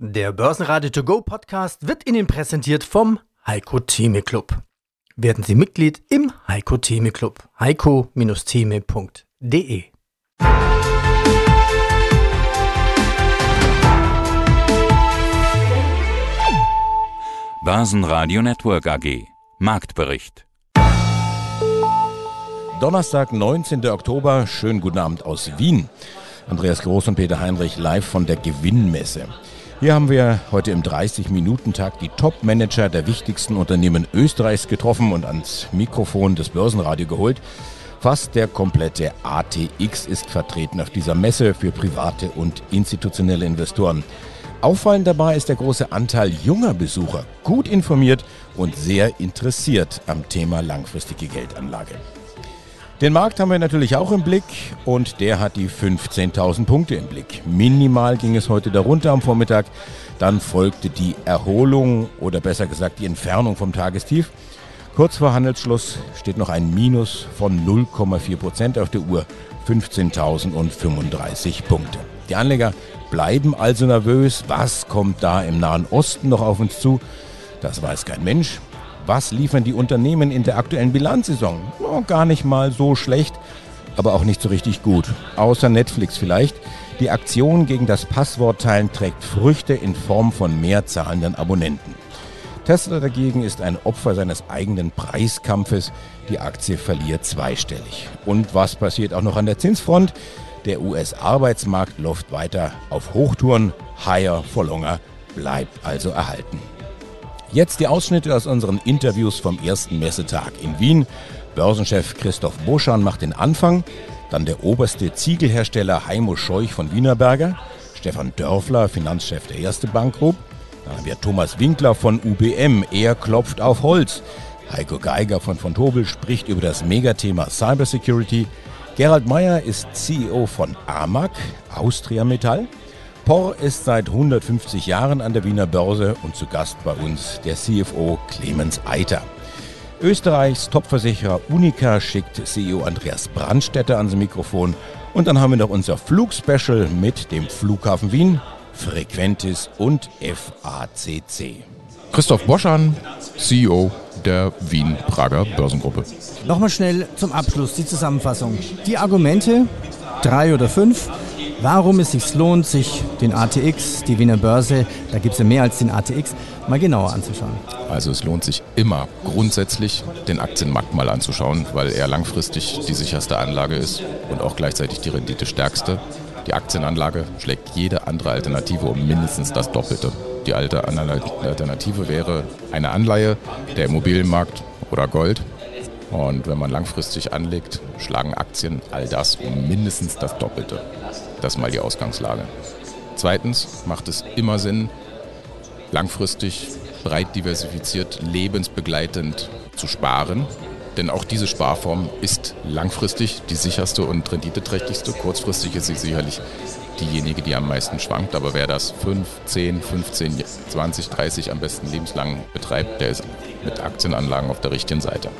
Der Börsenradio To Go Podcast wird Ihnen präsentiert vom Heiko Theme Club. Werden Sie Mitglied im Heiko Theme Club. heiko-theme.de Börsenradio Network AG Marktbericht Donnerstag, 19. Oktober. Schönen guten Abend aus Wien. Andreas Groß und Peter Heinrich live von der Gewinnmesse. Hier haben wir heute im 30-Minuten-Tag die Top-Manager der wichtigsten Unternehmen Österreichs getroffen und ans Mikrofon des Börsenradio geholt. Fast der komplette ATX ist vertreten auf dieser Messe für private und institutionelle Investoren. Auffallend dabei ist der große Anteil junger Besucher, gut informiert und sehr interessiert am Thema langfristige Geldanlage. Den Markt haben wir natürlich auch im Blick und der hat die 15.000 Punkte im Blick. Minimal ging es heute darunter am Vormittag. Dann folgte die Erholung oder besser gesagt die Entfernung vom Tagestief. Kurz vor Handelsschluss steht noch ein Minus von 0,4 Prozent auf der Uhr. 15.035 Punkte. Die Anleger bleiben also nervös. Was kommt da im Nahen Osten noch auf uns zu? Das weiß kein Mensch. Was liefern die Unternehmen in der aktuellen Bilanzsaison? Oh, gar nicht mal so schlecht, aber auch nicht so richtig gut. Außer Netflix vielleicht. Die Aktion gegen das Passwortteilen trägt Früchte in Form von mehr zahlenden Abonnenten. Tesla dagegen ist ein Opfer seines eigenen Preiskampfes. Die Aktie verliert zweistellig. Und was passiert auch noch an der Zinsfront? Der US-Arbeitsmarkt läuft weiter auf Hochtouren. Higher for longer bleibt also erhalten. Jetzt die Ausschnitte aus unseren Interviews vom ersten Messetag in Wien. Börsenchef Christoph Boschan macht den Anfang, dann der oberste Ziegelhersteller Heimo Scheuch von Wienerberger, Stefan Dörfler, Finanzchef der Erste Bank Group, dann haben wir Thomas Winkler von UBM, er klopft auf Holz, Heiko Geiger von von Tobel spricht über das Megathema Cybersecurity, Gerald Meyer ist CEO von AMAG, Austria Metall, POR ist seit 150 Jahren an der Wiener Börse und zu Gast bei uns der CFO Clemens Eiter. Österreichs Topversicherer Unica schickt CEO Andreas Brandstätter ans Mikrofon. Und dann haben wir noch unser Flugspecial mit dem Flughafen Wien, Frequentis und FACC. Christoph Boschan, CEO der Wien-Prager Börsengruppe. Nochmal schnell zum Abschluss die Zusammenfassung. Die Argumente, drei oder fünf, warum es sich lohnt, sich den ATX, die Wiener Börse, da gibt es ja mehr als den ATX, mal genauer anzuschauen. Also es lohnt sich immer grundsätzlich den Aktienmarkt mal anzuschauen, weil er langfristig die sicherste Anlage ist und auch gleichzeitig die Rendite stärkste. Die Aktienanlage schlägt jede andere Alternative um mindestens das Doppelte. Die alte Alternative wäre eine Anleihe, der Immobilienmarkt oder Gold. Und wenn man langfristig anlegt, schlagen Aktien all das um mindestens das Doppelte. Das ist mal die Ausgangslage. Zweitens macht es immer Sinn, langfristig, breit diversifiziert, lebensbegleitend zu sparen. Denn auch diese Sparform ist langfristig die sicherste und renditeträchtigste. Kurzfristig ist sie sicherlich diejenige, die am meisten schwankt. Aber wer das 5, 10, 15, 20, 30 am besten lebenslang betreibt, der ist mit Aktienanlagen auf der richtigen Seite.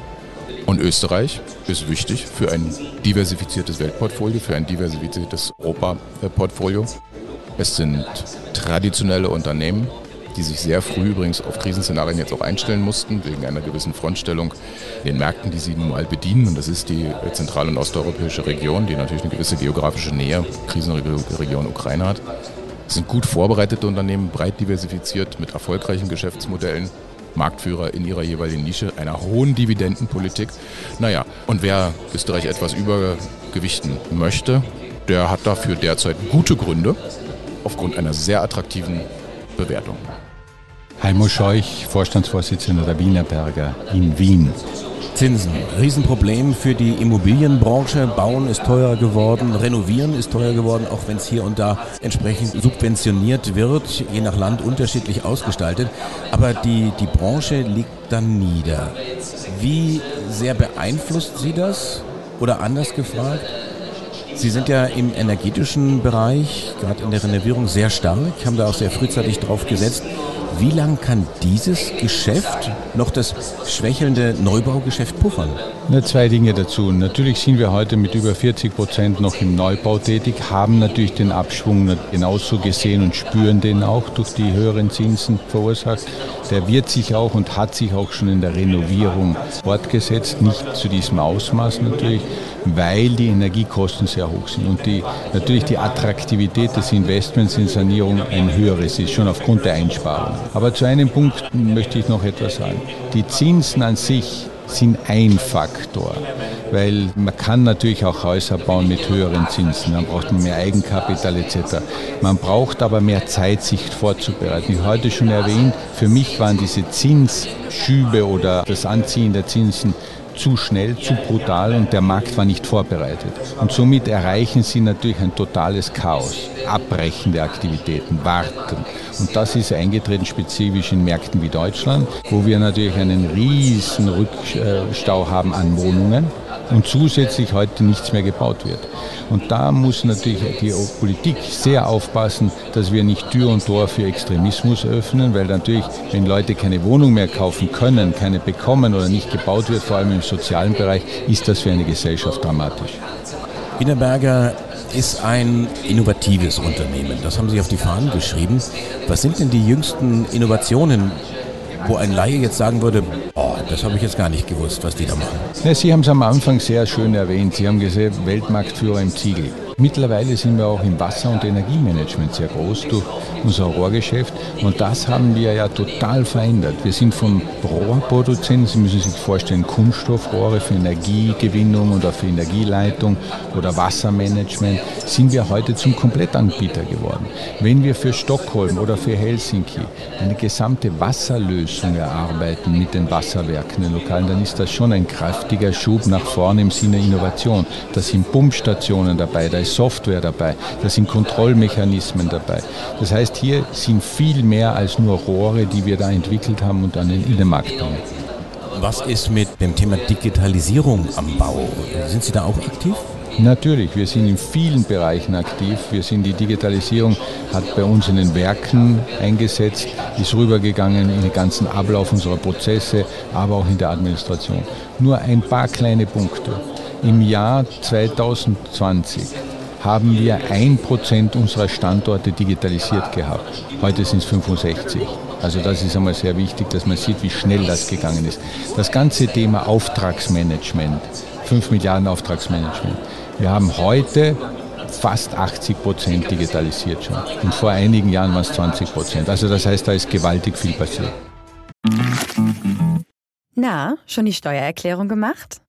Und Österreich ist wichtig für ein diversifiziertes Weltportfolio, für ein diversifiziertes Europaportfolio. Es sind traditionelle Unternehmen, die sich sehr früh übrigens auf Krisenszenarien jetzt auch einstellen mussten, wegen einer gewissen Frontstellung in den Märkten, die sie nun mal bedienen. Und das ist die zentral- und osteuropäische Region, die natürlich eine gewisse geografische Nähe, Krisenregion Ukraine hat. Es sind gut vorbereitete Unternehmen, breit diversifiziert, mit erfolgreichen Geschäftsmodellen Marktführer in ihrer jeweiligen Nische, einer hohen Dividendenpolitik. Naja, und wer Österreich etwas übergewichten möchte, der hat dafür derzeit gute Gründe aufgrund einer sehr attraktiven Bewertung. Heimo Scheuch, Vorstandsvorsitzender der Wienerberger in Wien. Zinsen. Riesenproblem für die Immobilienbranche. Bauen ist teuer geworden, renovieren ist teuer geworden, auch wenn es hier und da entsprechend subventioniert wird, je nach Land unterschiedlich ausgestaltet. Aber die, die Branche liegt dann nieder. Wie sehr beeinflusst Sie das? Oder anders gefragt, Sie sind ja im energetischen Bereich, gerade in der Renovierung, sehr stark, haben da auch sehr frühzeitig drauf gesetzt. Wie lange kann dieses Geschäft noch das schwächelnde Neubaugeschäft puffern? Nur zwei Dinge dazu. Natürlich sind wir heute mit über 40 Prozent noch im Neubau tätig, haben natürlich den Abschwung genauso gesehen und spüren den auch durch die höheren Zinsen verursacht. Der wird sich auch und hat sich auch schon in der Renovierung fortgesetzt, nicht zu diesem Ausmaß natürlich, weil die Energiekosten sehr hoch sind und die, natürlich die Attraktivität des Investments in Sanierung ein höheres ist, schon aufgrund der Einsparung. Aber zu einem Punkt möchte ich noch etwas sagen. Die Zinsen an sich sind ein Faktor, weil man kann natürlich auch Häuser bauen mit höheren Zinsen, dann braucht man mehr Eigenkapital etc. Man braucht aber mehr Zeit, sich vorzubereiten. Wie heute schon erwähnt, für mich waren diese Zinsschübe oder das Anziehen der Zinsen zu schnell, zu brutal und der Markt war nicht vorbereitet. Und somit erreichen sie natürlich ein totales Chaos. Abbrechen der Aktivitäten, warten. Und das ist eingetreten spezifisch in Märkten wie Deutschland, wo wir natürlich einen riesen Rückstau haben an Wohnungen und zusätzlich heute nichts mehr gebaut wird. Und da muss natürlich die Politik sehr aufpassen, dass wir nicht Tür und Tor für Extremismus öffnen, weil natürlich, wenn Leute keine Wohnung mehr kaufen können, keine bekommen oder nicht gebaut wird, vor allem im sozialen Bereich, ist das für eine Gesellschaft dramatisch. Wienerberger ist ein innovatives Unternehmen. Das haben Sie auf die Fahnen geschrieben. Was sind denn die jüngsten Innovationen, wo ein Laie jetzt sagen würde, oh, das habe ich jetzt gar nicht gewusst, was die da machen. Ja, Sie haben es am Anfang sehr schön erwähnt. Sie haben gesehen, Weltmarktführer im Ziegel. Mittlerweile sind wir auch im Wasser- und Energiemanagement sehr groß durch unser Rohrgeschäft und das haben wir ja total verändert. Wir sind vom Rohrproduzenten, Sie müssen sich vorstellen, Kunststoffrohre für Energiegewinnung oder für Energieleitung oder Wassermanagement, sind wir heute zum Komplettanbieter geworden. Wenn wir für Stockholm oder für Helsinki eine gesamte Wasserlösung erarbeiten mit den Wasserwerken, den Lokalen, dann ist das schon ein kräftiger Schub nach vorne im Sinne Innovation. Da sind Pumpstationen dabei, da ist Software dabei, da sind Kontrollmechanismen dabei. Das heißt, hier sind viel mehr als nur Rohre, die wir da entwickelt haben und dann in den Markt bringen. Was ist mit dem Thema Digitalisierung am Bau? Sind Sie da auch aktiv? Natürlich, wir sind in vielen Bereichen aktiv. Wir sind die Digitalisierung hat bei uns in den Werken eingesetzt, ist rübergegangen in den ganzen Ablauf unserer Prozesse, aber auch in der Administration. Nur ein paar kleine Punkte. Im Jahr 2020 haben wir ein Prozent unserer Standorte digitalisiert gehabt. Heute sind es 65. Also das ist einmal sehr wichtig, dass man sieht, wie schnell das gegangen ist. Das ganze Thema Auftragsmanagement, 5 Milliarden Auftragsmanagement. Wir haben heute fast 80 Prozent digitalisiert schon. Und vor einigen Jahren waren es 20 Prozent. Also das heißt, da ist gewaltig viel passiert. Na, schon die Steuererklärung gemacht?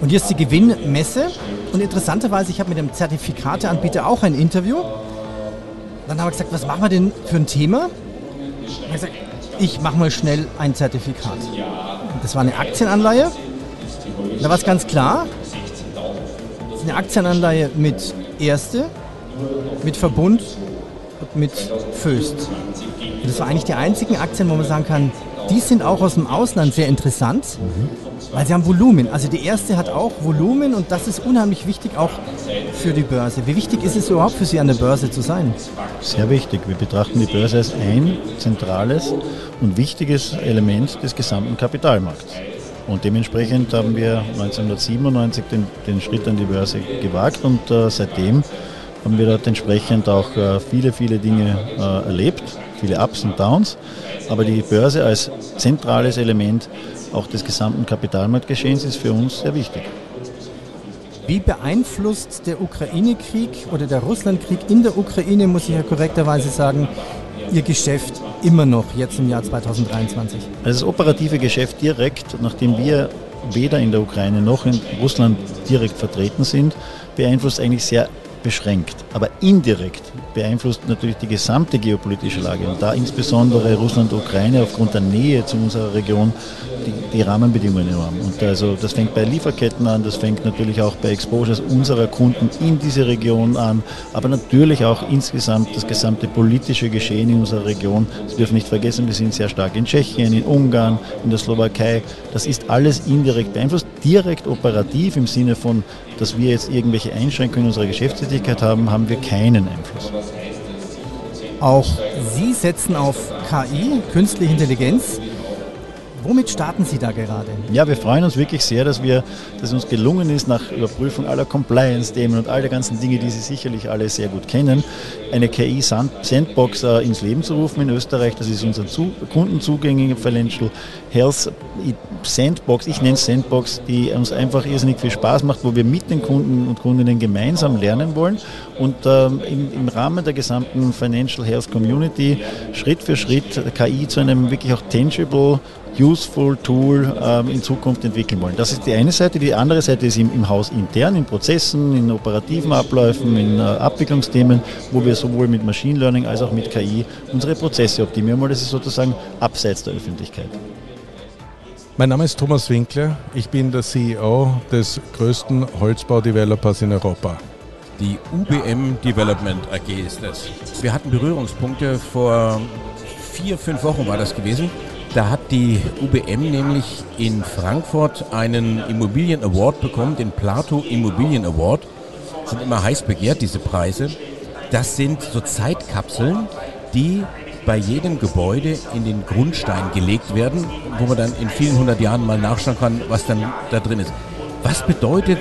Und hier ist die Gewinnmesse. Und interessanterweise, ich habe mit dem Zertifikateanbieter auch ein Interview. Dann haben wir gesagt, was machen wir denn für ein Thema? Ich, gesagt, ich mache mal schnell ein Zertifikat. Das war eine Aktienanleihe. Da war es ganz klar, das ist eine Aktienanleihe mit Erste, mit Verbund und mit Föst. Und das war eigentlich die einzigen Aktien, wo man sagen kann, die sind auch aus dem Ausland sehr interessant, mhm. Weil sie haben Volumen. Also die erste hat auch Volumen und das ist unheimlich wichtig auch für die Börse. Wie wichtig ist es überhaupt für Sie an der Börse zu sein? Sehr wichtig. Wir betrachten die Börse als ein zentrales und wichtiges Element des gesamten Kapitalmarkts. Und dementsprechend haben wir 1997 den, den Schritt an die Börse gewagt und äh, seitdem haben wir dort entsprechend auch äh, viele, viele Dinge äh, erlebt, viele Ups und Downs. Aber die Börse als zentrales Element auch des gesamten Kapitalmarktgeschehens ist für uns sehr wichtig. Wie beeinflusst der Ukraine-Krieg oder der Russland-Krieg in der Ukraine, muss ich ja korrekterweise sagen, Ihr Geschäft immer noch jetzt im Jahr 2023? Also das operative Geschäft direkt, nachdem wir weder in der Ukraine noch in Russland direkt vertreten sind, beeinflusst eigentlich sehr beschränkt. Aber indirekt beeinflusst natürlich die gesamte geopolitische Lage und da insbesondere Russland und Ukraine aufgrund der Nähe zu unserer Region die, die Rahmenbedingungen enorm. Und also das fängt bei Lieferketten an, das fängt natürlich auch bei Exposures unserer Kunden in diese Region an, aber natürlich auch insgesamt das gesamte politische Geschehen in unserer Region. Sie dürfen nicht vergessen, wir sind sehr stark in Tschechien, in Ungarn, in der Slowakei. Das ist alles indirekt beeinflusst, direkt operativ im Sinne von, dass wir jetzt irgendwelche Einschränkungen in unserer Geschäftstätigkeit haben, haben wir keinen Einfluss. Auch Sie setzen auf KI, künstliche Intelligenz. Womit starten Sie da gerade? Ja, wir freuen uns wirklich sehr, dass, wir, dass es uns gelungen ist, nach Überprüfung aller Compliance-Themen und all der ganzen Dinge, die Sie sicherlich alle sehr gut kennen, eine KI-Sandbox äh, ins Leben zu rufen in Österreich. Das ist unser zu, Financial Health Sandbox, ich nenne es Sandbox, die uns einfach irrsinnig viel Spaß macht, wo wir mit den Kunden und Kundinnen gemeinsam lernen wollen und ähm, im Rahmen der gesamten Financial Health Community Schritt für Schritt KI zu einem wirklich auch tangible useful Tool ähm, in Zukunft entwickeln wollen. Das ist die eine Seite. Die andere Seite ist im, im Haus intern, in Prozessen, in operativen Abläufen, in äh, Abwicklungsthemen, wo wir sowohl mit Machine Learning als auch mit KI unsere Prozesse optimieren wollen. Das ist sozusagen abseits der Öffentlichkeit. Mein Name ist Thomas Winkler. Ich bin der CEO des größten Holzbau-Developers in Europa. Die UBM Development AG ist das. Wir hatten Berührungspunkte vor vier, fünf Wochen war das gewesen. Da hat die UBM nämlich in Frankfurt einen Immobilien Award bekommen, den Plato Immobilien Award. Sind immer heiß begehrt, diese Preise. Das sind so Zeitkapseln, die bei jedem Gebäude in den Grundstein gelegt werden, wo man dann in vielen hundert Jahren mal nachschauen kann, was dann da drin ist. Was bedeutet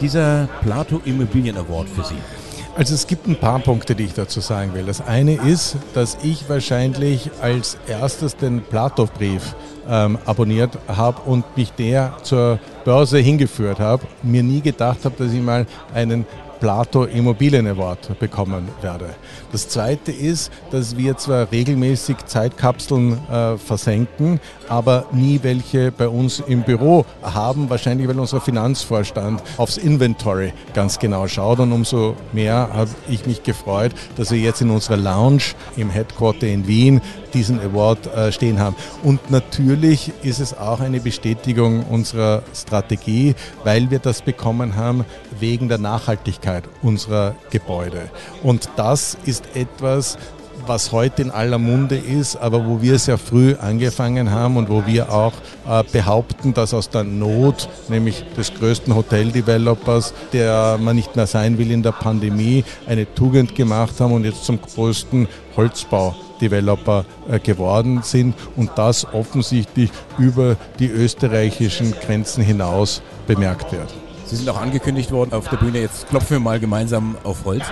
dieser Plato Immobilien Award für Sie? Also es gibt ein paar Punkte, die ich dazu sagen will. Das eine ist, dass ich wahrscheinlich als erstes den Platow-Brief ähm, abonniert habe und mich der zur Börse hingeführt habe. Mir nie gedacht habe, dass ich mal einen Plato Immobilien Award bekommen werde. Das zweite ist, dass wir zwar regelmäßig Zeitkapseln äh, versenken, aber nie welche bei uns im Büro haben, wahrscheinlich weil unser Finanzvorstand aufs Inventory ganz genau schaut und umso mehr habe ich mich gefreut, dass wir jetzt in unserer Lounge im Headquarter in Wien diesen Award äh, stehen haben. Und natürlich ist es auch eine Bestätigung unserer Strategie, weil wir das bekommen haben wegen der Nachhaltigkeit unserer Gebäude. Und das ist etwas, was heute in aller Munde ist, aber wo wir sehr früh angefangen haben und wo wir auch äh, behaupten, dass aus der Not, nämlich des größten Hotel-Developers, der man nicht mehr sein will in der Pandemie, eine Tugend gemacht haben und jetzt zum größten Holzbau-Developer äh, geworden sind und das offensichtlich über die österreichischen Grenzen hinaus bemerkt wird. Sie sind auch angekündigt worden auf der Bühne, jetzt klopfen wir mal gemeinsam auf Holz.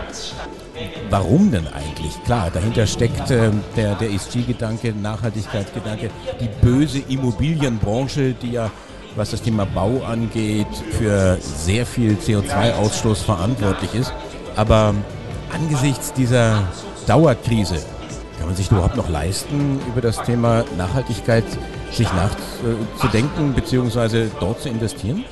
Warum denn eigentlich? Klar, dahinter steckt äh, der, der ESG-Gedanke, Nachhaltigkeitsgedanke, die böse Immobilienbranche, die ja, was das Thema Bau angeht, für sehr viel CO2-Ausstoß verantwortlich ist. Aber angesichts dieser Dauerkrise, kann man sich überhaupt noch leisten, über das Thema Nachhaltigkeit sich nachzudenken bzw. dort zu investieren?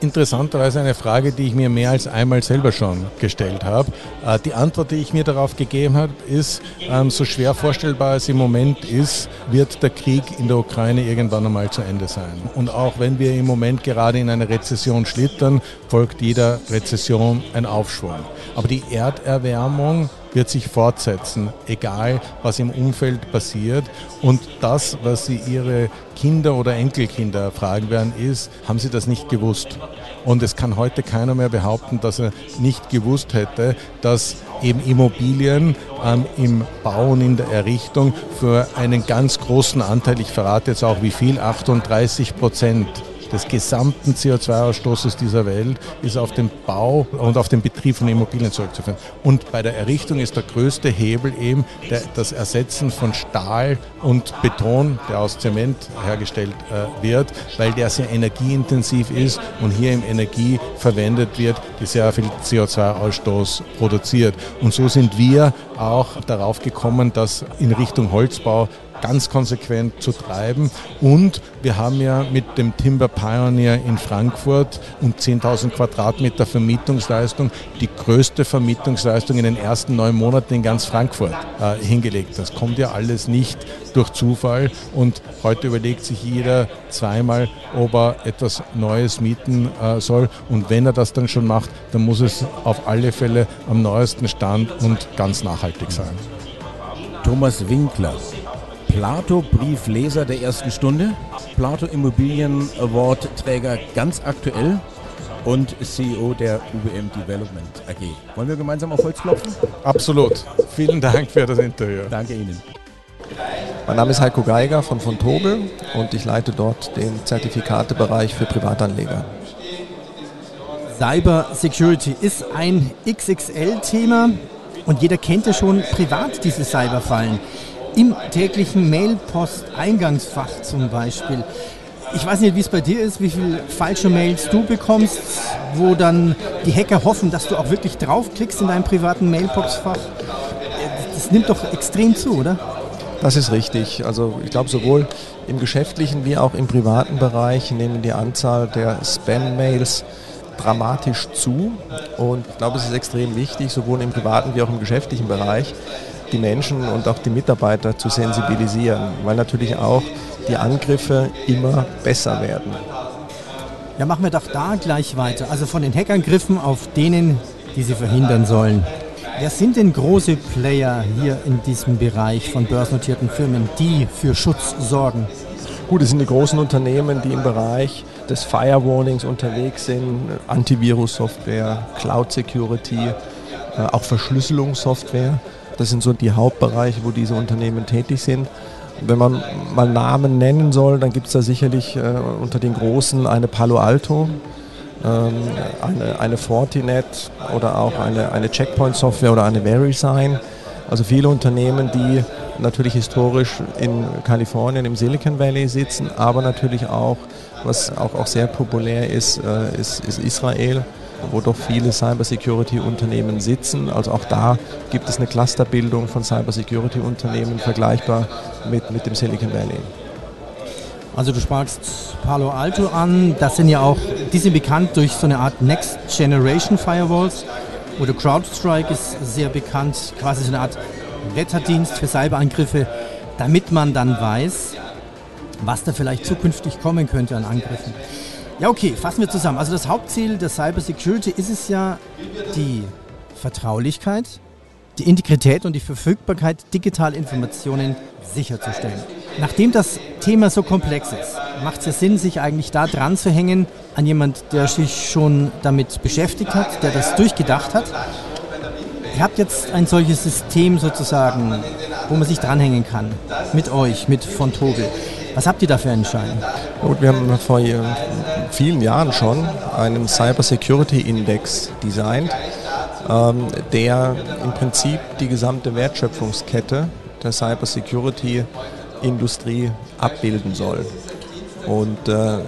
Interessanterweise eine Frage, die ich mir mehr als einmal selber schon gestellt habe. Äh, die Antwort, die ich mir darauf gegeben habe, ist, ähm, so schwer vorstellbar es im Moment ist, wird der Krieg in der Ukraine irgendwann einmal zu Ende sein. Und auch wenn wir im Moment gerade in eine Rezession schlittern, folgt jeder Rezession ein Aufschwung. Aber die Erderwärmung wird sich fortsetzen, egal was im Umfeld passiert. Und das, was Sie Ihre Kinder oder Enkelkinder fragen werden, ist, haben Sie das nicht gewusst? Und es kann heute keiner mehr behaupten, dass er nicht gewusst hätte, dass eben Immobilien ähm, im Bau und in der Errichtung für einen ganz großen Anteil, ich verrate jetzt auch wie viel, 38 Prozent des gesamten CO2-Ausstoßes dieser Welt ist auf den Bau und auf den Betrieb von Immobilien zurückzuführen. Und bei der Errichtung ist der größte Hebel eben der, das Ersetzen von Stahl und Beton, der aus Zement hergestellt äh, wird, weil der sehr energieintensiv ist und hier im Energie verwendet wird, die sehr viel CO2-Ausstoß produziert. Und so sind wir auch darauf gekommen, dass in Richtung Holzbau ganz konsequent zu treiben. Und wir haben ja mit dem Timber Pioneer in Frankfurt um 10.000 Quadratmeter Vermietungsleistung die größte Vermietungsleistung in den ersten neun Monaten in ganz Frankfurt äh, hingelegt. Das kommt ja alles nicht durch Zufall und heute überlegt sich jeder zweimal, ob er etwas Neues mieten äh, soll und wenn er das dann schon macht, dann muss es auf alle Fälle am neuesten Stand und ganz nachhaltig sein. Thomas Winkler, Plato-Briefleser der ersten Stunde, Plato Immobilien Award Träger ganz aktuell und CEO der UBM Development AG. Wollen wir gemeinsam auf Holz klopfen? Absolut. Vielen Dank für das Interview. Danke Ihnen. Mein Name ist Heiko Geiger von von Tobel und ich leite dort den Zertifikatebereich für Privatanleger. Cyber Security ist ein XXL-Thema und jeder kennt ja schon privat diese Cyberfallen. Im täglichen Mailpost-Eingangsfach zum Beispiel. Ich weiß nicht, wie es bei dir ist, wie viele falsche Mails du bekommst, wo dann die Hacker hoffen, dass du auch wirklich draufklickst in deinem privaten Mailboxfach. Das nimmt doch extrem zu, oder? Das ist richtig. Also ich glaube, sowohl im geschäftlichen wie auch im privaten Bereich nehmen die Anzahl der Spam-Mails dramatisch zu. Und ich glaube, es ist extrem wichtig, sowohl im privaten wie auch im geschäftlichen Bereich, die Menschen und auch die Mitarbeiter zu sensibilisieren, weil natürlich auch die Angriffe immer besser werden. Ja, machen wir doch da gleich weiter. Also von den Hackangriffen auf denen, die sie verhindern sollen. Wer sind denn große Player hier in diesem Bereich von börsennotierten Firmen, die für Schutz sorgen? Gut, es sind die großen Unternehmen, die im Bereich des Firewallings unterwegs sind, Antivirus-Software, Cloud Security, äh, auch Verschlüsselungssoftware. Das sind so die Hauptbereiche, wo diese Unternehmen tätig sind. Wenn man mal Namen nennen soll, dann gibt es da sicherlich äh, unter den Großen eine Palo Alto, ähm, eine, eine Fortinet oder auch eine, eine Checkpoint-Software oder eine VeriSign. Also viele Unternehmen, die natürlich historisch in Kalifornien, im Silicon Valley sitzen, aber natürlich auch, was auch, auch sehr populär ist, äh, ist, ist Israel wo doch viele Cybersecurity-Unternehmen sitzen. Also auch da gibt es eine Clusterbildung von Cybersecurity-Unternehmen vergleichbar mit, mit dem Silicon Valley. Also du sprachst Palo Alto an, das sind ja auch, die sind bekannt durch so eine Art Next Generation Firewalls oder CrowdStrike ist sehr bekannt, quasi so eine Art Wetterdienst für Cyberangriffe, damit man dann weiß, was da vielleicht zukünftig kommen könnte an Angriffen. Ja, okay, fassen wir zusammen. Also das Hauptziel der Cyber Security ist es ja, die Vertraulichkeit, die Integrität und die Verfügbarkeit digitaler Informationen sicherzustellen. Nachdem das Thema so komplex ist, macht es ja Sinn, sich eigentlich da dran zu hängen an jemand, der sich schon damit beschäftigt hat, der das durchgedacht hat. Ihr habt jetzt ein solches System sozusagen, wo man sich dranhängen kann. Mit euch, mit von Togel. Was habt ihr da für einen Schein? Gut, wir haben vor vielen Jahren schon einen Cyber Security Index designt, ähm, der im Prinzip die gesamte Wertschöpfungskette der Cyber Security Industrie abbilden soll. Und äh,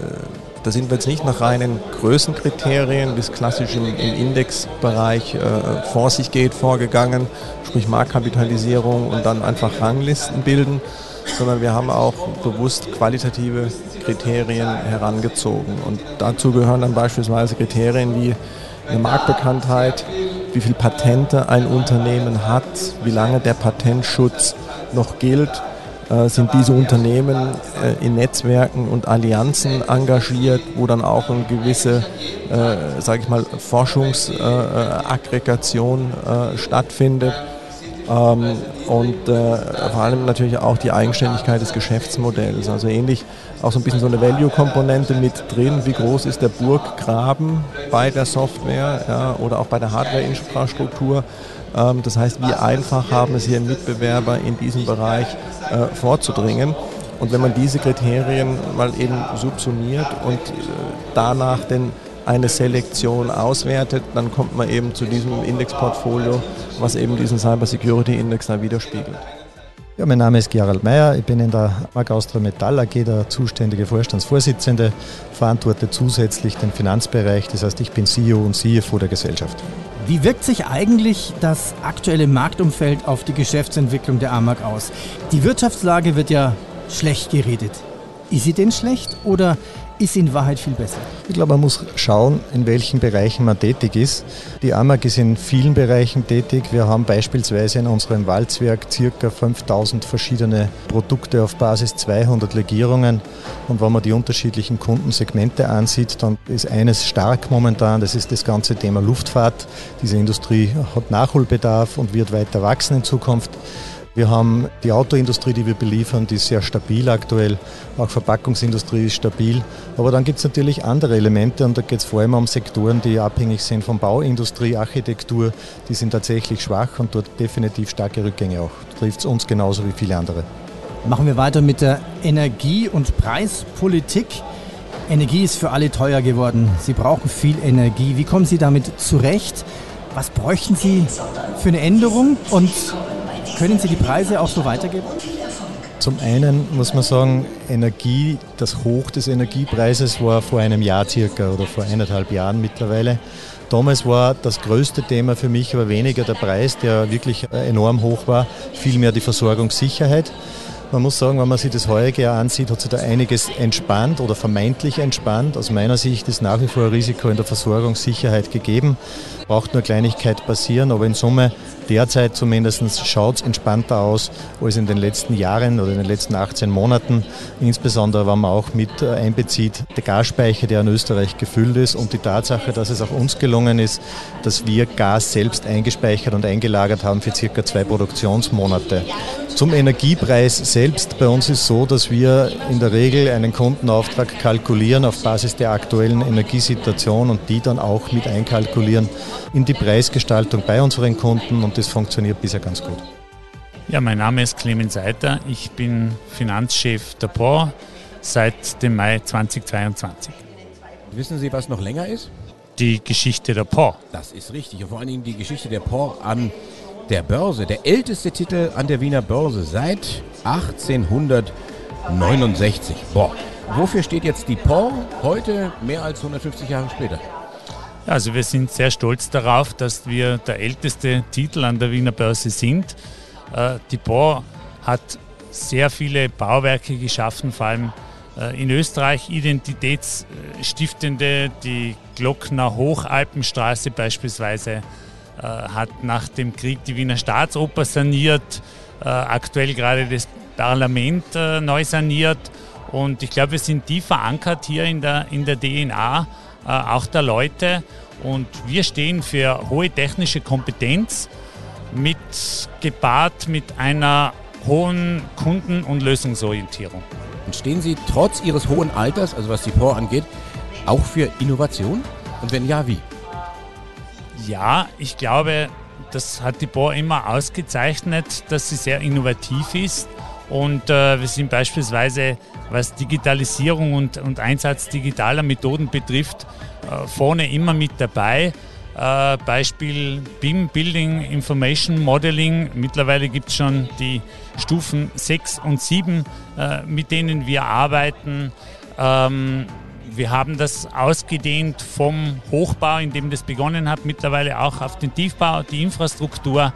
da sind wir jetzt nicht nach reinen Größenkriterien, wie es klassisch im, im Indexbereich äh, vor sich geht, vorgegangen, sprich Marktkapitalisierung und dann einfach Ranglisten bilden, sondern wir haben auch bewusst qualitative Kriterien herangezogen. Und dazu gehören dann beispielsweise Kriterien wie eine Marktbekanntheit, wie viele Patente ein Unternehmen hat, wie lange der Patentschutz noch gilt, äh, sind diese Unternehmen äh, in Netzwerken und Allianzen engagiert, wo dann auch eine gewisse, äh, sage ich mal, Forschungsaggregation äh, stattfindet. Ähm, und äh, vor allem natürlich auch die Eigenständigkeit des Geschäftsmodells. Also ähnlich auch so ein bisschen so eine Value-Komponente mit drin. Wie groß ist der Burggraben bei der Software ja, oder auch bei der Hardware-Infrastruktur? Ähm, das heißt, wie einfach haben es hier Mitbewerber in diesem Bereich äh, vorzudringen? Und wenn man diese Kriterien mal eben subsumiert und äh, danach den eine Selektion auswertet, dann kommt man eben zu diesem Indexportfolio, was eben diesen Cyber Security Index da widerspiegelt. Ja, mein Name ist Gerald Meyer, ich bin in der Mark Austria Metall AG der zuständige Vorstandsvorsitzende, verantworte zusätzlich den Finanzbereich, das heißt ich bin CEO und CFO der Gesellschaft. Wie wirkt sich eigentlich das aktuelle Marktumfeld auf die Geschäftsentwicklung der AMAG aus? Die Wirtschaftslage wird ja schlecht geredet. Ist sie denn schlecht oder ist in Wahrheit viel besser? Ich glaube, man muss schauen, in welchen Bereichen man tätig ist. Die AMAG ist in vielen Bereichen tätig. Wir haben beispielsweise in unserem Walzwerk ca. 5000 verschiedene Produkte auf Basis 200 Legierungen. Und wenn man die unterschiedlichen Kundensegmente ansieht, dann ist eines stark momentan, das ist das ganze Thema Luftfahrt. Diese Industrie hat Nachholbedarf und wird weiter wachsen in Zukunft. Wir haben die Autoindustrie, die wir beliefern, die ist sehr stabil aktuell. Auch Verpackungsindustrie ist stabil. Aber dann gibt es natürlich andere Elemente und da geht es vor allem um Sektoren, die abhängig sind von Bauindustrie, Architektur. Die sind tatsächlich schwach und dort definitiv starke Rückgänge auch. Trifft es uns genauso wie viele andere. Machen wir weiter mit der Energie- und Preispolitik. Energie ist für alle teuer geworden. Sie brauchen viel Energie. Wie kommen Sie damit zurecht? Was bräuchten Sie für eine Änderung? Und können Sie die Preise auch so weitergeben? Zum einen muss man sagen, Energie, das Hoch des Energiepreises war vor einem Jahr circa oder vor eineinhalb Jahren mittlerweile. Damals war das größte Thema für mich aber weniger der Preis, der wirklich enorm hoch war, vielmehr die Versorgungssicherheit. Man muss sagen, wenn man sich das heutige Jahr ansieht, hat sich da einiges entspannt oder vermeintlich entspannt. Aus meiner Sicht ist nach wie vor ein Risiko in der Versorgungssicherheit gegeben. Braucht nur Kleinigkeit passieren, aber in Summe derzeit zumindest schaut es entspannter aus als in den letzten Jahren oder in den letzten 18 Monaten. Insbesondere, wenn man auch mit einbezieht, der Gasspeicher, der in Österreich gefüllt ist und die Tatsache, dass es auch uns gelungen ist, dass wir Gas selbst eingespeichert und eingelagert haben für circa zwei Produktionsmonate. Zum Energiepreis selbst. Bei uns ist so, dass wir in der Regel einen Kundenauftrag kalkulieren auf Basis der aktuellen Energiesituation und die dann auch mit einkalkulieren in die Preisgestaltung bei unseren Kunden und das funktioniert bisher ganz gut. Ja, mein Name ist Clemens Seiter. Ich bin Finanzchef der POR seit dem Mai 2022. Wissen Sie, was noch länger ist? Die Geschichte der POR. Das ist richtig. Und vor allen Dingen die Geschichte der POR an der Börse. Der älteste Titel an der Wiener Börse seit 1869. Boah. Wofür steht jetzt die POR heute mehr als 150 Jahre später? Also wir sind sehr stolz darauf, dass wir der älteste Titel an der Wiener Börse sind. Äh, die POR hat sehr viele Bauwerke geschaffen, vor allem äh, in Österreich identitätsstiftende, die Glockner Hochalpenstraße beispielsweise äh, hat nach dem Krieg die Wiener Staatsoper saniert, aktuell gerade das Parlament neu saniert und ich glaube, wir sind tief verankert hier in der, in der DNA äh, auch der Leute. Und wir stehen für hohe technische Kompetenz mit gepaart mit einer hohen Kunden- und Lösungsorientierung. Und stehen Sie trotz Ihres hohen Alters, also was die POR angeht, auch für Innovation? Und wenn ja, wie? Ja, ich glaube, das hat die POR immer ausgezeichnet, dass sie sehr innovativ ist. Und äh, wir sind beispielsweise was Digitalisierung und, und Einsatz digitaler Methoden betrifft, äh, vorne immer mit dabei. Äh, Beispiel BIM, Building Information Modeling. Mittlerweile gibt es schon die Stufen 6 und 7, äh, mit denen wir arbeiten. Ähm, wir haben das ausgedehnt vom Hochbau, in dem das begonnen hat, mittlerweile auch auf den Tiefbau, die Infrastruktur.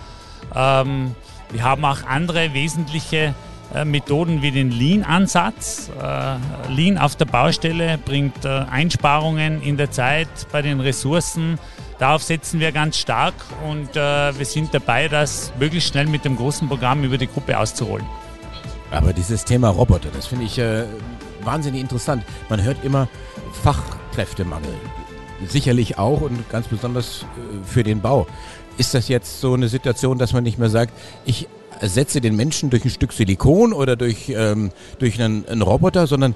Ähm, wir haben auch andere wesentliche äh, Methoden wie den Lean-Ansatz. Äh, Lean auf der Baustelle bringt äh, Einsparungen in der Zeit bei den Ressourcen. Darauf setzen wir ganz stark und wir sind dabei, das möglichst schnell mit dem großen Programm über die Gruppe auszurollen. Aber dieses Thema Roboter, das finde ich äh, wahnsinnig interessant. Man hört immer Fachkräftemangel. Sicherlich auch und ganz besonders äh, für den Bau. Ist das jetzt so eine Situation, dass man nicht mehr sagt, ich ersetze den Menschen durch ein Stück Silikon oder durch, ähm, durch einen, einen Roboter, sondern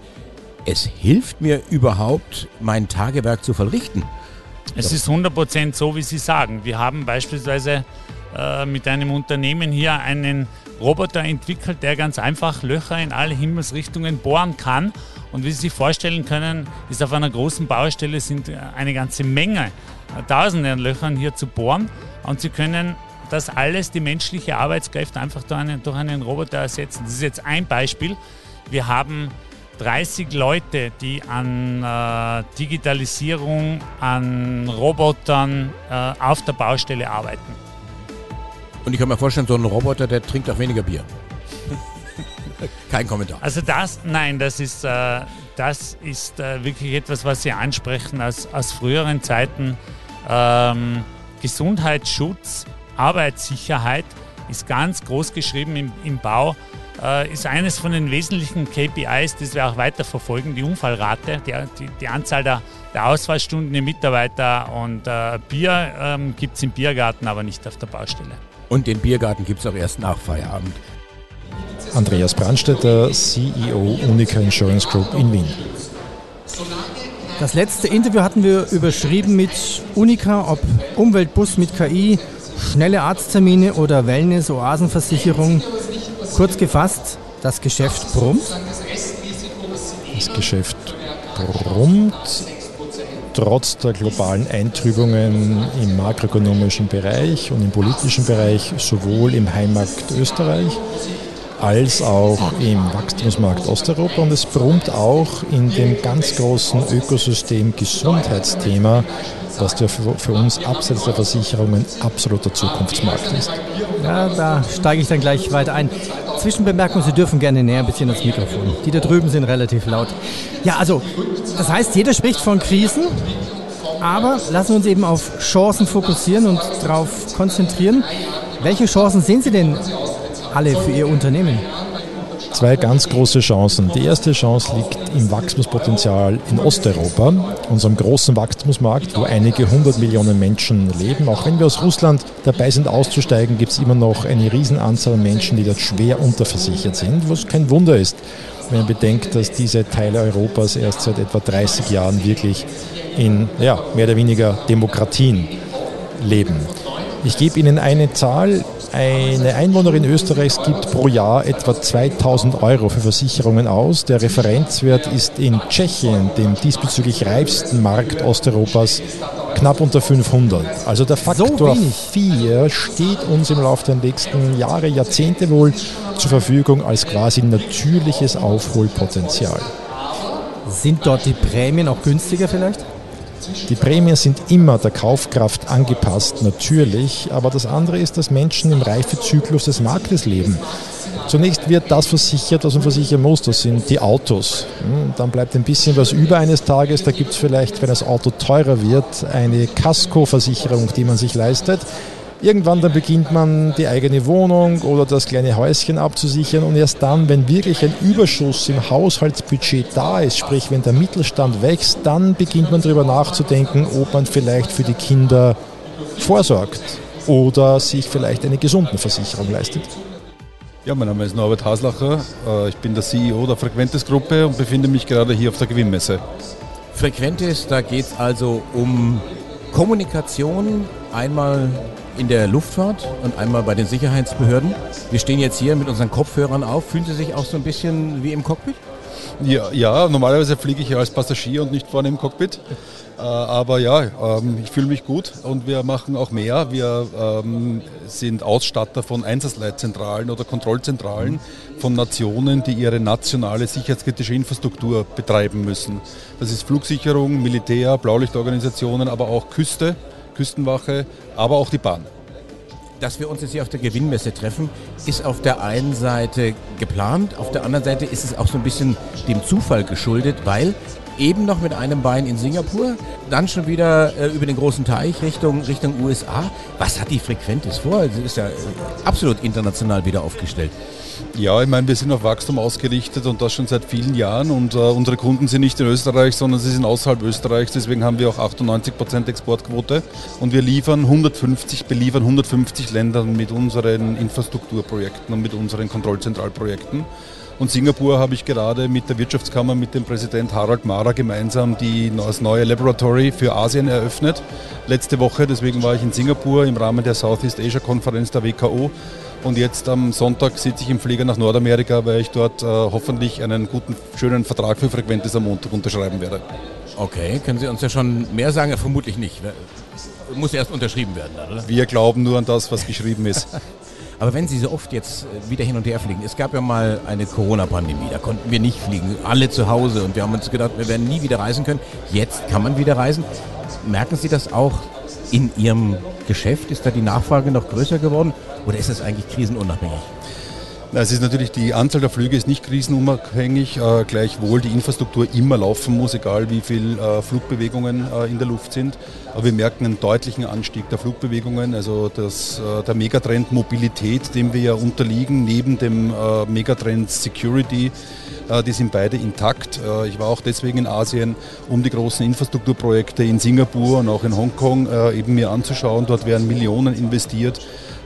es hilft mir überhaupt, mein Tagewerk zu verrichten. Es ist 100% so, wie Sie sagen. Wir haben beispielsweise äh, mit einem Unternehmen hier einen Roboter entwickelt, der ganz einfach Löcher in alle Himmelsrichtungen bohren kann. Und wie Sie sich vorstellen können, ist auf einer großen Baustelle sind eine ganze Menge, äh, tausende Löchern hier zu bohren. Und Sie können das alles die menschliche Arbeitskräfte einfach durch einen, durch einen Roboter ersetzen. Das ist jetzt ein Beispiel. Wir haben 30 Leute, die an äh, Digitalisierung, an Robotern äh, auf der Baustelle arbeiten. Und ich kann mir vorstellen, so ein Roboter, der trinkt auch weniger Bier. Kein Kommentar. Also das, nein, das ist, äh, das ist äh, wirklich etwas, was Sie ansprechen aus, aus früheren Zeiten. Ähm, Gesundheitsschutz, Arbeitssicherheit ist ganz groß geschrieben im, im Bau äh, ist eines von den wesentlichen KPIs, das wir auch weiter verfolgen, die Unfallrate, die, die, die Anzahl der, der Ausfallstunden der Mitarbeiter und äh, Bier ähm, gibt es im Biergarten, aber nicht auf der Baustelle. Und den Biergarten gibt es auch erst nach Feierabend. Andreas Brandstetter, CEO Unica Insurance Group in Wien. Das letzte Interview hatten wir überschrieben mit Unica, ob Umweltbus mit KI, schnelle Arzttermine oder Wellness-Oasenversicherung. Kurz gefasst, das Geschäft brummt. Das Geschäft brummt trotz der globalen Eintrübungen im makroökonomischen Bereich und im politischen Bereich, sowohl im Heimmarkt Österreich als auch im Wachstumsmarkt Osteuropa. Und es brummt auch in dem ganz großen Ökosystem Gesundheitsthema, was für uns abseits der Versicherungen absoluter Zukunftsmarkt ist. Ja, da steige ich dann gleich weiter ein. Zwischenbemerkung, Sie dürfen gerne näher ein bisschen ans Mikrofon. Die da drüben sind relativ laut. Ja, also, das heißt, jeder spricht von Krisen, aber lassen wir uns eben auf Chancen fokussieren und darauf konzentrieren. Welche Chancen sehen Sie denn alle für Ihr Unternehmen? Zwei ganz große Chancen. Die erste Chance liegt im Wachstumspotenzial in Osteuropa, unserem großen Wachstumsmarkt, wo einige hundert Millionen Menschen leben. Auch wenn wir aus Russland dabei sind auszusteigen, gibt es immer noch eine Riesenanzahl an Menschen, die dort schwer unterversichert sind, was kein Wunder ist, wenn man bedenkt, dass diese Teile Europas erst seit etwa 30 Jahren wirklich in ja, mehr oder weniger Demokratien leben. Ich gebe Ihnen eine Zahl. Eine Einwohnerin Österreichs gibt pro Jahr etwa 2000 Euro für Versicherungen aus. Der Referenzwert ist in Tschechien, dem diesbezüglich reifsten Markt Osteuropas, knapp unter 500. Also der Faktor so 4 steht uns im Laufe der nächsten Jahre, Jahrzehnte wohl zur Verfügung als quasi natürliches Aufholpotenzial. Sind dort die Prämien auch günstiger vielleicht? Die Prämien sind immer der Kaufkraft angepasst, natürlich, aber das andere ist, dass Menschen im Reifezyklus des Marktes leben. Zunächst wird das versichert, was man versichern muss, das sind die Autos. Hm, dann bleibt ein bisschen was über eines Tages, da gibt es vielleicht, wenn das Auto teurer wird, eine Kaskoversicherung, die man sich leistet. Irgendwann dann beginnt man die eigene Wohnung oder das kleine Häuschen abzusichern und erst dann, wenn wirklich ein Überschuss im Haushaltsbudget da ist, sprich wenn der Mittelstand wächst, dann beginnt man darüber nachzudenken, ob man vielleicht für die Kinder vorsorgt oder sich vielleicht eine Gesundenversicherung leistet. Ja, mein Name ist Norbert Haslacher. Äh, ich bin der CEO der Frequentes Gruppe und befinde mich gerade hier auf der Gewinnmesse. Frequentes, da geht es also um Kommunikation, einmal in der Luftfahrt und einmal bei den Sicherheitsbehörden. Wir stehen jetzt hier mit unseren Kopfhörern auf. Fühlen Sie sich auch so ein bisschen wie im Cockpit? Ja, ja normalerweise fliege ich ja als Passagier und nicht vorne im Cockpit. Äh, aber ja, ähm, ich fühle mich gut und wir machen auch mehr. Wir ähm, sind Ausstatter von Einsatzleitzentralen oder Kontrollzentralen von Nationen, die ihre nationale sicherheitskritische Infrastruktur betreiben müssen. Das ist Flugsicherung, Militär, Blaulichtorganisationen, aber auch Küste. Küstenwache, aber auch die Bahn. Dass wir uns jetzt hier auf der Gewinnmesse treffen, ist auf der einen Seite geplant, auf der anderen Seite ist es auch so ein bisschen dem Zufall geschuldet, weil eben noch mit einem Bein in Singapur, dann schon wieder äh, über den großen Teich Richtung, Richtung USA. Was hat die Frequentis vor? Sie ist ja äh, absolut international wieder aufgestellt. Ja, ich meine, wir sind auf Wachstum ausgerichtet und das schon seit vielen Jahren. Und äh, unsere Kunden sind nicht in Österreich, sondern sie sind außerhalb Österreichs. Deswegen haben wir auch 98 Prozent Exportquote. Und wir liefern 150, beliefern 150 Ländern mit unseren Infrastrukturprojekten und mit unseren Kontrollzentralprojekten. Und Singapur habe ich gerade mit der Wirtschaftskammer, mit dem Präsident Harald Mara gemeinsam die, das neue Laboratory für Asien eröffnet. Letzte Woche, deswegen war ich in Singapur im Rahmen der Southeast Asia Konferenz der WKO und jetzt am Sonntag sitze ich im Flieger nach Nordamerika, weil ich dort äh, hoffentlich einen guten, schönen Vertrag für Frequentes am Montag unterschreiben werde. Okay, können Sie uns ja schon mehr sagen? Vermutlich nicht. Muss erst unterschrieben werden, oder? Wir glauben nur an das, was geschrieben ist. Aber wenn Sie so oft jetzt äh, wieder hin und her fliegen, es gab ja mal eine Corona-Pandemie, da konnten wir nicht fliegen, alle zu Hause und wir haben uns gedacht, wir werden nie wieder reisen können. Jetzt kann man wieder reisen. Merken Sie das auch in Ihrem Geschäft? Ist da die Nachfrage noch größer geworden oder ist es eigentlich krisenunabhängig? Es ist natürlich, die Anzahl der Flüge ist nicht krisenunabhängig, äh, gleichwohl die Infrastruktur immer laufen muss, egal wie viel äh, Flugbewegungen äh, in der Luft sind. Aber wir merken einen deutlichen Anstieg der Flugbewegungen, also das, äh, der Megatrend Mobilität, dem wir ja unterliegen, neben dem äh, Megatrend Security, äh, die sind beide intakt. Ich war auch deswegen in Asien, um die großen Infrastrukturprojekte in Singapur und auch in Hongkong eben mir anzuschauen. Dort werden Millionen investiert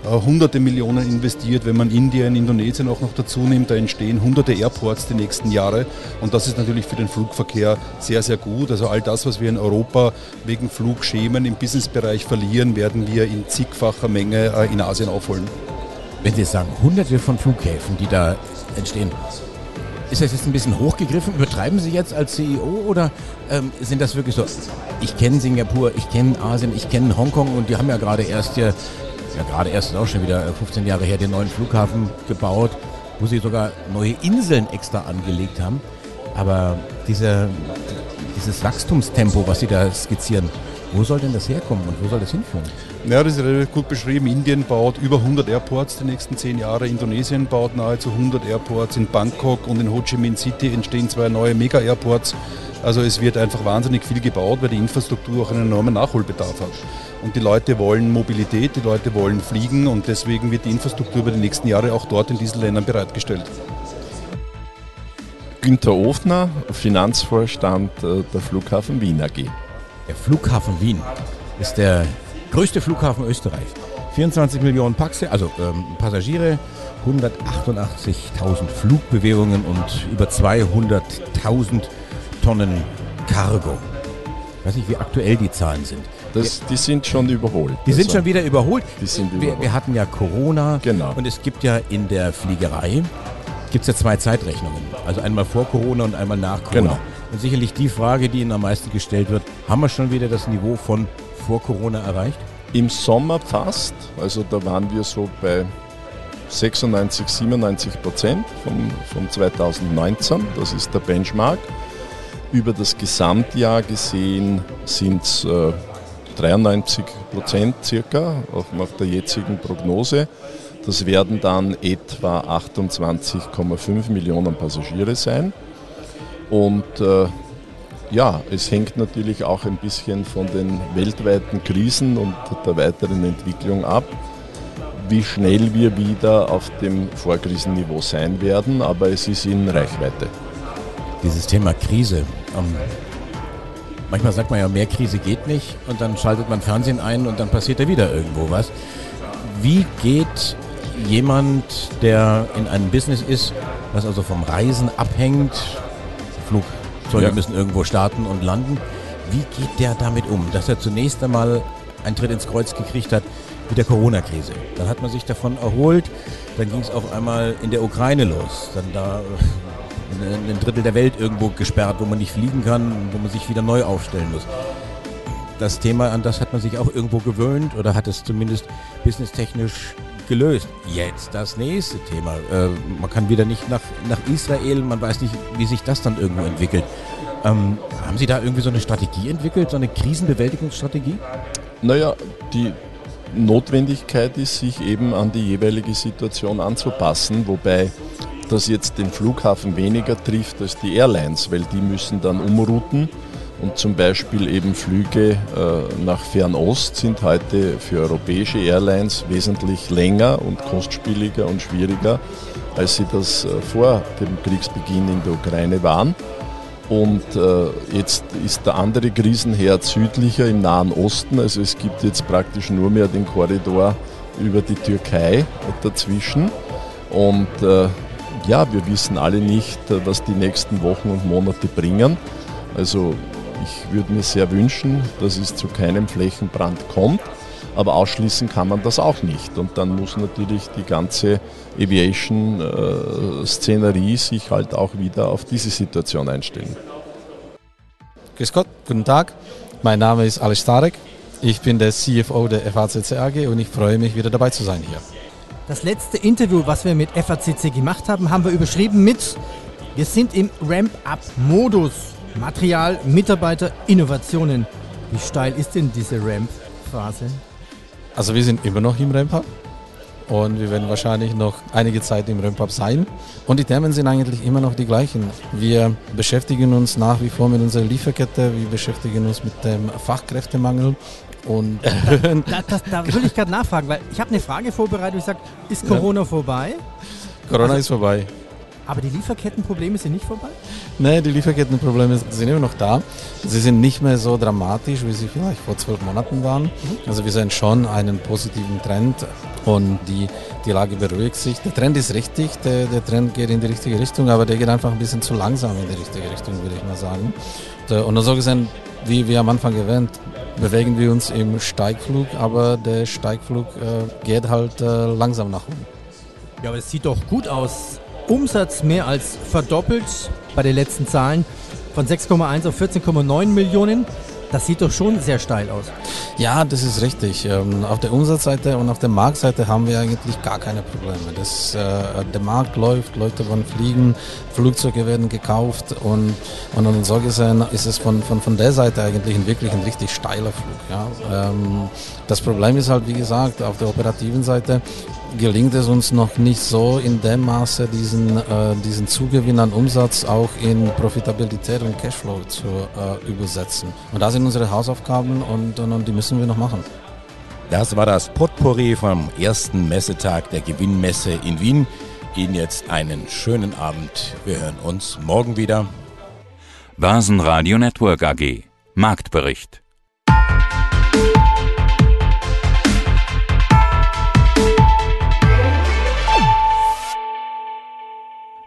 hunderte Millionen investiert. Wenn man Indien, Indonesien auch noch dazu nimmt, da entstehen hunderte Airports die nächsten Jahre. Und das ist natürlich für den Flugverkehr sehr, sehr gut. Also all das, was wir in Europa wegen Flugschemen im Businessbereich verlieren, werden wir in zigfacher Menge äh, in Asien aufholen. Wenn Sie sagen, hunderte von Flughäfen, die da entstehen, ist das jetzt ein bisschen hochgegriffen? Übertreiben Sie jetzt als CEO oder ähm, sind das wirklich so? Ich kenne Singapur, ich kenne Asien, ich kenne Hongkong und die haben ja gerade erst hier, ja gerade erst ist auch schon wieder 15 Jahre her, den neuen Flughafen gebaut, wo sie sogar neue Inseln extra angelegt haben. Aber diese, dieses Wachstumstempo, was Sie da skizzieren, wo soll denn das herkommen und wo soll das hinführen? Ja, das ist relativ gut beschrieben. Indien baut über 100 Airports die nächsten zehn Jahre. Indonesien baut nahezu 100 Airports. In Bangkok und in Ho Chi Minh City entstehen zwei neue Mega-Airports. Also es wird einfach wahnsinnig viel gebaut, weil die Infrastruktur auch einen enormen Nachholbedarf hat. Und die Leute wollen Mobilität, die Leute wollen fliegen und deswegen wird die Infrastruktur über die nächsten Jahre auch dort in diesen Ländern bereitgestellt. Günter Ofner, Finanzvorstand äh, der Flughafen Wien AG. Der Flughafen Wien ist der größte Flughafen Österreichs. 24 Millionen Paxe, also ähm, Passagiere, 188.000 Flugbewegungen und über 200.000 Tonnen Cargo. Ich weiß nicht, wie aktuell die Zahlen sind. Das, die sind schon überholt. Die sind Also, schon wieder überholt. Die sind Wir, überholt. wir hatten ja Corona Genau. und es gibt ja in der Fliegerei gibt's ja zwei Zeitrechnungen. Also einmal vor Corona und einmal nach Corona. Genau. Und sicherlich die Frage, die Ihnen am meisten gestellt wird, haben wir schon wieder das Niveau von vor Corona erreicht? Im Sommer fast, also da waren wir so bei 96, 97 Prozent von, von 2019, das ist der Benchmark. Über das Gesamtjahr gesehen sind es äh, 93 Prozent circa, auch nach der jetzigen Prognose. Das werden dann etwa 28,5 Millionen Passagiere sein. Und äh, ja, es hängt natürlich auch ein bisschen von den weltweiten Krisen und der weiteren Entwicklung ab, wie schnell wir wieder auf dem Vorkrisenniveau sein werden, aber es ist in Reichweite. Dieses Thema Krise. Manchmal sagt man ja, mehr Krise geht nicht und dann schaltet man Fernsehen ein und dann passiert da wieder irgendwo was. Wie geht jemand, der in einem Business ist, was also vom Reisen abhängt, Flugzeuge Ja. müssen irgendwo starten und landen, wie geht der damit um, dass er zunächst einmal einen Tritt ins Kreuz gekriegt hat mit der Corona-Krise. Dann hat man sich davon erholt, dann ging es auf einmal in der Ukraine los, dann da ein Drittel der Welt irgendwo gesperrt, wo man nicht fliegen kann, wo man sich wieder neu aufstellen muss. Das Thema, an das hat man sich auch irgendwo gewöhnt oder hat es zumindest businesstechnisch gelöst. Jetzt das nächste Thema. Äh, man kann wieder nicht nach, nach Israel, man weiß nicht, wie sich das dann irgendwo entwickelt. Ähm, haben Sie da irgendwie so eine Strategie entwickelt, so eine Krisenbewältigungsstrategie? Naja, die Notwendigkeit ist, sich eben an die jeweilige Situation anzupassen, wobei das jetzt den Flughafen weniger trifft als die Airlines, weil die müssen dann umrouten und zum Beispiel eben Flüge äh, nach Fernost sind heute für europäische Airlines wesentlich länger und kostspieliger und schwieriger, als sie das äh, vor dem Kriegsbeginn in der Ukraine waren. Und äh, jetzt ist der andere Krisenherd südlicher im Nahen Osten. Also es gibt jetzt praktisch nur mehr den Korridor über die Türkei dazwischen. Und ja, wir wissen alle nicht, äh, was die nächsten Wochen und Monate bringen. Also ich würde mir sehr wünschen, dass es zu keinem Flächenbrand kommt. Aber ausschließen kann man das auch nicht. Und dann muss natürlich die ganze Aviation-Szenerie sich halt auch wieder auf diese Situation einstellen. Grüß Gott, guten Tag. Mein Name ist Alex Starek. Ich bin der CFO der FACC AG und ich freue mich, wieder dabei zu sein hier. Das letzte Interview, was wir mit FACC gemacht haben, haben wir überschrieben mit Wir sind im Ramp-Up-Modus. Material, Mitarbeiter, Innovationen. Wie steil ist denn diese Ramp-Phase? Also wir sind immer noch im Ramp-Up und wir werden wahrscheinlich noch einige Zeit im Ramp-Up sein. Und die Themen sind eigentlich immer noch die gleichen. Wir beschäftigen uns nach wie vor mit unserer Lieferkette, wir beschäftigen uns mit dem Fachkräftemangel und da, das, da will ich gerade nachfragen, weil ich habe eine Frage vorbereitet. Ich sage, ist Corona ja. vorbei? Corona also, ist vorbei. Aber die Lieferkettenprobleme sind nicht vorbei? Nein, die Lieferkettenprobleme sind immer noch da. Sie sind nicht mehr so dramatisch, wie sie vielleicht vor zwölf Monaten waren. Mhm. Also wir sehen schon einen positiven Trend und die, die Lage beruhigt sich. Der Trend ist richtig, der, der Trend geht in die richtige Richtung, aber der geht einfach ein bisschen zu langsam in die richtige Richtung, würde ich mal sagen. Und so gesehen, wie wir am Anfang erwähnt, bewegen wir uns im Steigflug, aber der Steigflug äh, geht halt äh, langsam nach oben. Ja, aber es sieht doch gut aus. Umsatz mehr als verdoppelt bei den letzten Zahlen von 6,1 auf 14,9 Millionen. Das sieht doch schon sehr steil aus. Ja, das ist richtig. Ähm, auf der Umsatzseite und auf der Marktseite haben wir eigentlich gar keine Probleme. Das, äh, der Markt läuft, Leute wollen fliegen, Flugzeuge werden gekauft und, und, und so gesehen ist es von, von, von der Seite eigentlich wirklich ein richtig steiler Flug. Ja. Ähm, das Problem ist halt, wie gesagt, auf der operativen Seite gelingt es uns noch nicht so in dem Maße, diesen, äh, diesen Zugewinn an Umsatz auch in Profitabilität und Cashflow zu äh, übersetzen. Und da sind unsere Hausaufgaben und, und, und die müssen wir noch machen. Das war das Potpourri vom ersten Messetag der Gewinnmesse in Wien. Ihnen jetzt einen schönen Abend. Wir hören uns morgen wieder. Basen Network AG Marktbericht